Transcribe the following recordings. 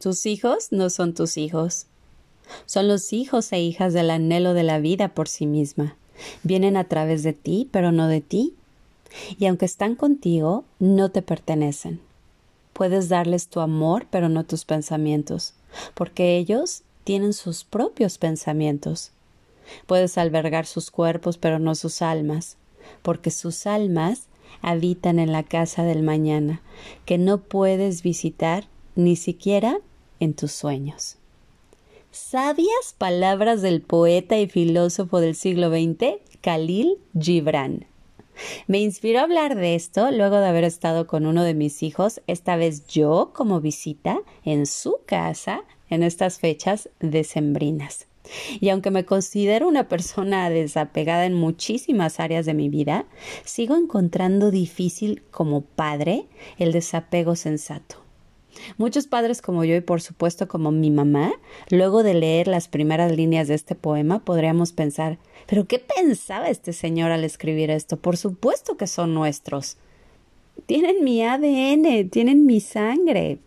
Tus hijos no son tus hijos. Son los hijos e hijas del anhelo de la vida por sí misma. Vienen a través de ti, pero no de ti. Y aunque están contigo, no te pertenecen. Puedes darles tu amor, pero no tus pensamientos, porque ellos tienen sus propios pensamientos. Puedes albergar sus cuerpos, pero no sus almas, porque sus almas habitan en la casa del mañana, que no puedes visitar ni siquiera en tus sueños. Sabias palabras del poeta y filósofo del siglo XX, Khalil Gibran. Me inspiró a hablar de esto luego de haber estado con uno de mis hijos, esta vez yo como visita en su casa en estas fechas decembrinas. Y aunque me considero una persona desapegada en muchísimas áreas de mi vida, sigo encontrando difícil como padre el desapego sensato. Muchos padres como yo y por supuesto como mi mamá, luego de leer las primeras líneas de este poema, podríamos pensar, pero ¿qué pensaba este señor al escribir esto? Por supuesto que son nuestros. Tienen mi ADN, tienen mi sangre.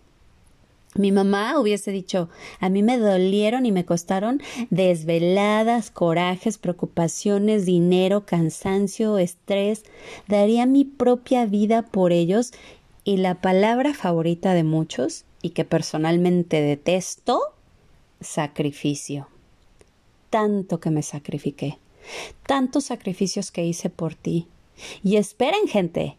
Mi mamá hubiese dicho, a mí me dolieron y me costaron desveladas, corajes, preocupaciones, dinero, cansancio, estrés. Daría mi propia vida por ellos y la palabra favorita de muchos, y que personalmente detesto, sacrificio. Tanto que me sacrifiqué, tantos sacrificios que hice por ti. Y esperen, gente,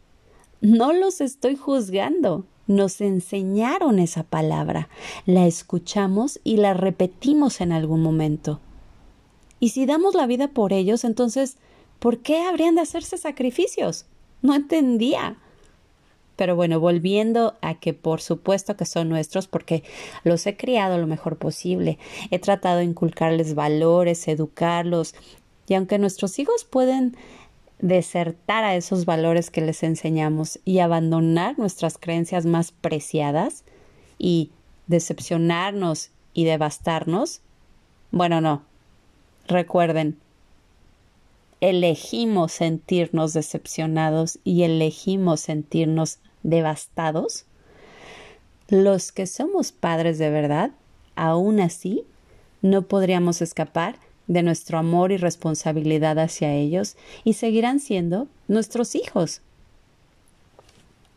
no los estoy juzgando. Nos enseñaron esa palabra, la escuchamos y la repetimos en algún momento. Y si damos la vida por ellos, entonces, ¿por qué habrían de hacerse sacrificios? No entendía. Pero bueno, volviendo a que por supuesto que son nuestros porque los he criado lo mejor posible, he tratado de inculcarles valores, educarlos, y aunque nuestros hijos pueden desertar a esos valores que les enseñamos y abandonar nuestras creencias más preciadas y decepcionarnos y devastarnos, bueno, no. Recuerden, elegimos sentirnos decepcionados y elegimos sentirnos devastados, los que somos padres de verdad, aún así, no podríamos escapar de nuestro amor y responsabilidad hacia ellos y seguirán siendo nuestros hijos.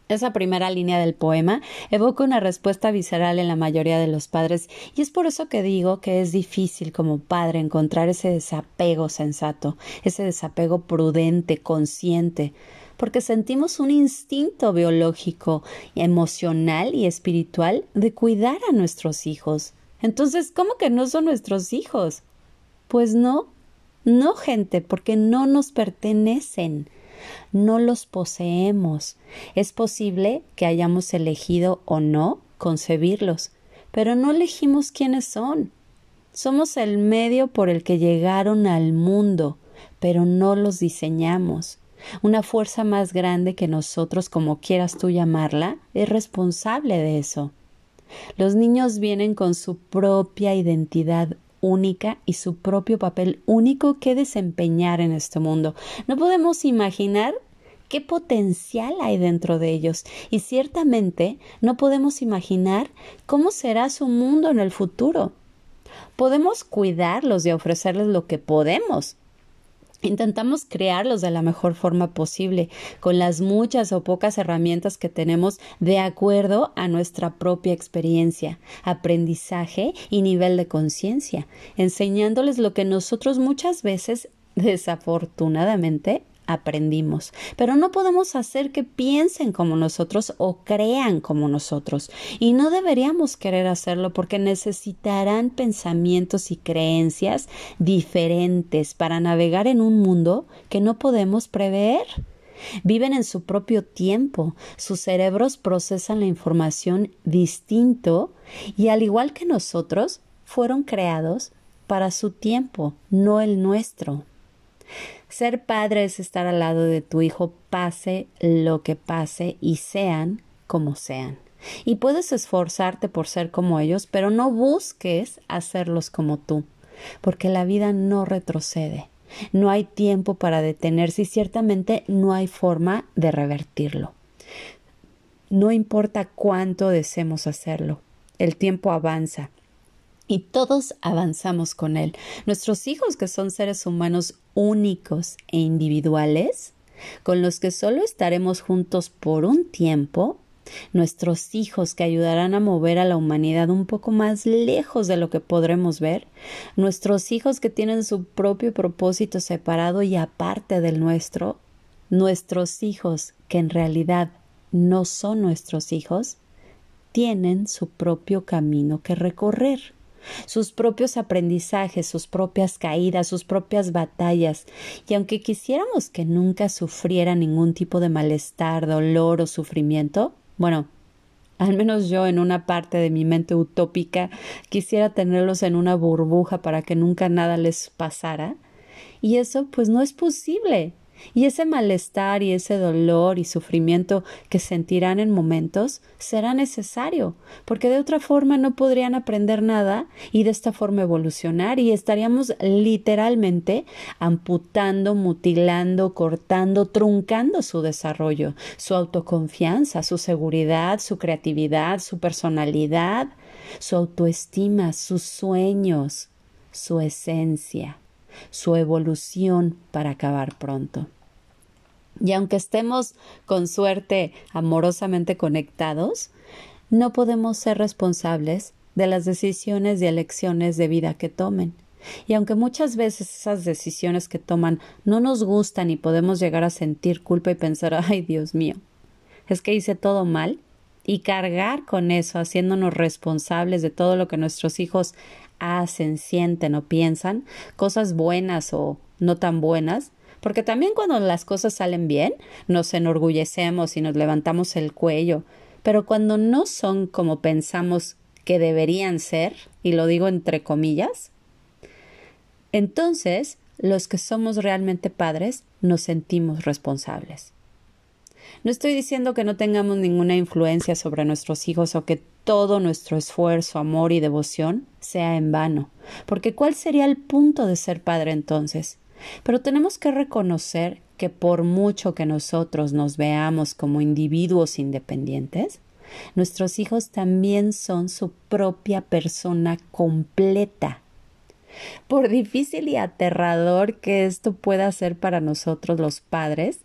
Esa primera línea del poema evoca una respuesta visceral en la mayoría de los padres y es por eso que digo que es difícil como padre encontrar ese desapego sensato, ese desapego prudente, consciente, porque sentimos un instinto biológico, emocional y espiritual de cuidar a nuestros hijos. Entonces, ¿cómo que no son nuestros hijos? Pues no, no gente, porque no nos pertenecen, no los poseemos. Es posible que hayamos elegido o no concebirlos, pero no elegimos quiénes son. Somos el medio por el que llegaron al mundo, pero no los diseñamos. Una fuerza más grande que nosotros, como quieras tú llamarla, es responsable de eso. Los niños vienen con su propia identidad única y su propio papel único que desempeñar en este mundo. No podemos imaginar qué potencial hay dentro de ellos y ciertamente no podemos imaginar cómo será su mundo en el futuro. Podemos cuidarlos y ofrecerles lo que podemos, Intentamos crearlos de la mejor forma posible, con las muchas o pocas herramientas que tenemos de acuerdo a nuestra propia experiencia, aprendizaje y nivel de conciencia, enseñándoles lo que nosotros muchas veces desafortunadamente aprendimos, pero no podemos hacer que piensen como nosotros o crean como nosotros, y no deberíamos querer hacerlo porque necesitarán pensamientos y creencias diferentes para navegar en un mundo que no podemos prever. Viven en su propio tiempo, sus cerebros procesan la información distinto y al igual que nosotros, fueron creados para su tiempo, no el nuestro. Ser padre es estar al lado de tu hijo pase lo que pase y sean como sean. Y puedes esforzarte por ser como ellos, pero no busques hacerlos como tú, porque la vida no retrocede. No hay tiempo para detenerse y ciertamente no hay forma de revertirlo. No importa cuánto deseemos hacerlo, el tiempo avanza y todos avanzamos con él. Nuestros hijos, que son seres humanos únicos e individuales, con los que solo estaremos juntos por un tiempo, nuestros hijos que ayudarán a mover a la humanidad un poco más lejos de lo que podremos ver, nuestros hijos que tienen su propio propósito separado y aparte del nuestro, nuestros hijos que en realidad no son nuestros hijos, tienen su propio camino que recorrer sus propios aprendizajes, sus propias caídas, sus propias batallas, y aunque quisiéramos que nunca sufriera ningún tipo de malestar, dolor o sufrimiento, bueno, al menos yo en una parte de mi mente utópica quisiera tenerlos en una burbuja para que nunca nada les pasara, y eso pues no es posible. Y ese malestar y ese dolor y sufrimiento que sentirán en momentos será necesario, porque de otra forma no podrían aprender nada y de esta forma evolucionar y estaríamos literalmente amputando, mutilando, cortando, truncando su desarrollo, su autoconfianza, su seguridad, su creatividad, su personalidad, su autoestima, sus sueños, su esencia su evolución para acabar pronto. Y aunque estemos con suerte amorosamente conectados, no podemos ser responsables de las decisiones y elecciones de vida que tomen. Y aunque muchas veces esas decisiones que toman no nos gustan y podemos llegar a sentir culpa y pensar, ay Dios mío, es que hice todo mal, y cargar con eso, haciéndonos responsables de todo lo que nuestros hijos hacen, sienten o piensan, cosas buenas o no tan buenas, porque también cuando las cosas salen bien, nos enorgullecemos y nos levantamos el cuello, pero cuando no son como pensamos que deberían ser, y lo digo entre comillas, entonces los que somos realmente padres nos sentimos responsables. No estoy diciendo que no tengamos ninguna influencia sobre nuestros hijos o que todo nuestro esfuerzo, amor y devoción sea en vano, porque ¿cuál sería el punto de ser padre entonces? Pero tenemos que reconocer que por mucho que nosotros nos veamos como individuos independientes, nuestros hijos también son su propia persona completa. Por difícil y aterrador que esto pueda ser para nosotros los padres,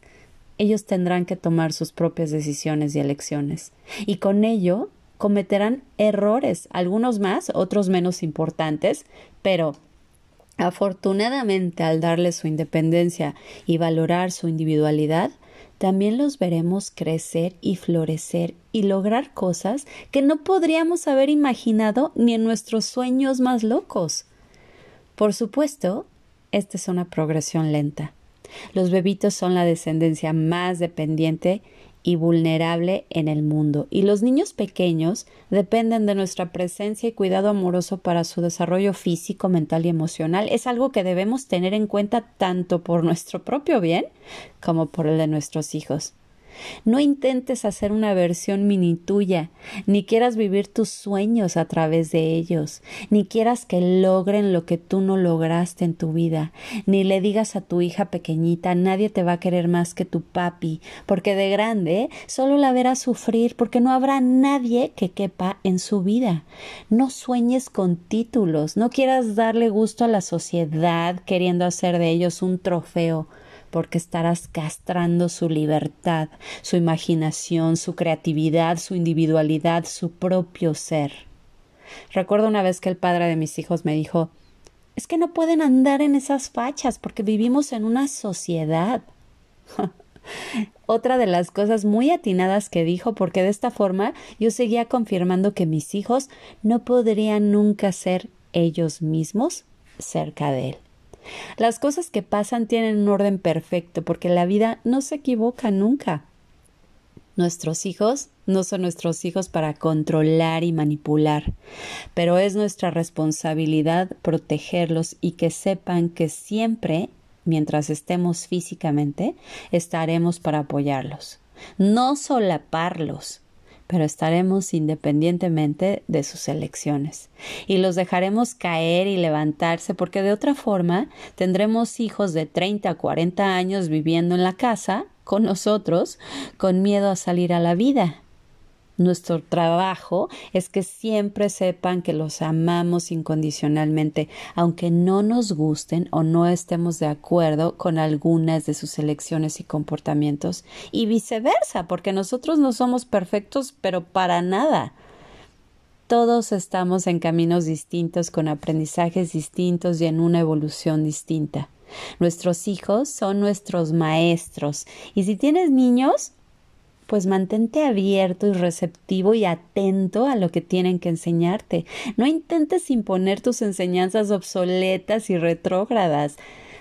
ellos tendrán que tomar sus propias decisiones y elecciones. Y con ello cometerán errores, algunos más, otros menos importantes, pero afortunadamente al darles su independencia y valorar su individualidad, también los veremos crecer y florecer y lograr cosas que no podríamos haber imaginado ni en nuestros sueños más locos. Por supuesto, esta es una progresión lenta. Los bebitos son la descendencia más dependiente y vulnerable en el mundo, y los niños pequeños dependen de nuestra presencia y cuidado amoroso para su desarrollo físico, mental y emocional. Es algo que debemos tener en cuenta tanto por nuestro propio bien como por el de nuestros hijos. No intentes hacer una versión mini tuya, ni quieras vivir tus sueños a través de ellos, ni quieras que logren lo que tú no lograste en tu vida, ni le digas a tu hija pequeñita nadie te va a querer más que tu papi, porque de grande solo la verás sufrir porque no habrá nadie que quepa en su vida. No sueñes con títulos, no quieras darle gusto a la sociedad queriendo hacer de ellos un trofeo porque estarás castrando su libertad, su imaginación, su creatividad, su individualidad, su propio ser. Recuerdo una vez que el padre de mis hijos me dijo es que no pueden andar en esas fachas porque vivimos en una sociedad. Otra de las cosas muy atinadas que dijo, porque de esta forma yo seguía confirmando que mis hijos no podrían nunca ser ellos mismos cerca de él. Las cosas que pasan tienen un orden perfecto porque la vida no se equivoca nunca. Nuestros hijos no son nuestros hijos para controlar y manipular, pero es nuestra responsabilidad protegerlos y que sepan que siempre, mientras estemos físicamente, estaremos para apoyarlos, no solaparlos, pero estaremos independientemente de sus elecciones. Y los dejaremos caer y levantarse porque de otra forma tendremos hijos de 30 a 40 años viviendo en la casa con nosotros con miedo a salir a la vida nuestro trabajo es que siempre sepan que los amamos incondicionalmente, aunque no nos gusten o no estemos de acuerdo con algunas de sus elecciones y comportamientos, y viceversa, porque nosotros no somos perfectos, pero para nada. Todos estamos en caminos distintos, con aprendizajes distintos y en una evolución distinta. Nuestros hijos son nuestros maestros, y si tienes niños, pues mantente abierto y receptivo y atento a lo que tienen que enseñarte. No intentes imponer tus enseñanzas obsoletas y retrógradas.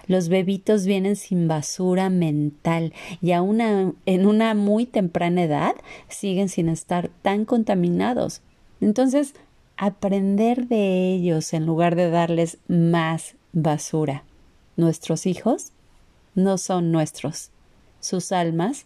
Los bebitos vienen sin basura mental y aún en una muy temprana edad siguen sin estar tan contaminados. Entonces, aprender de ellos en lugar de darles más basura. Nuestros hijos no son nuestros. Sus almas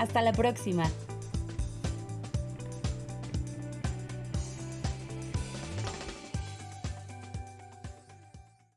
Hasta la próxima.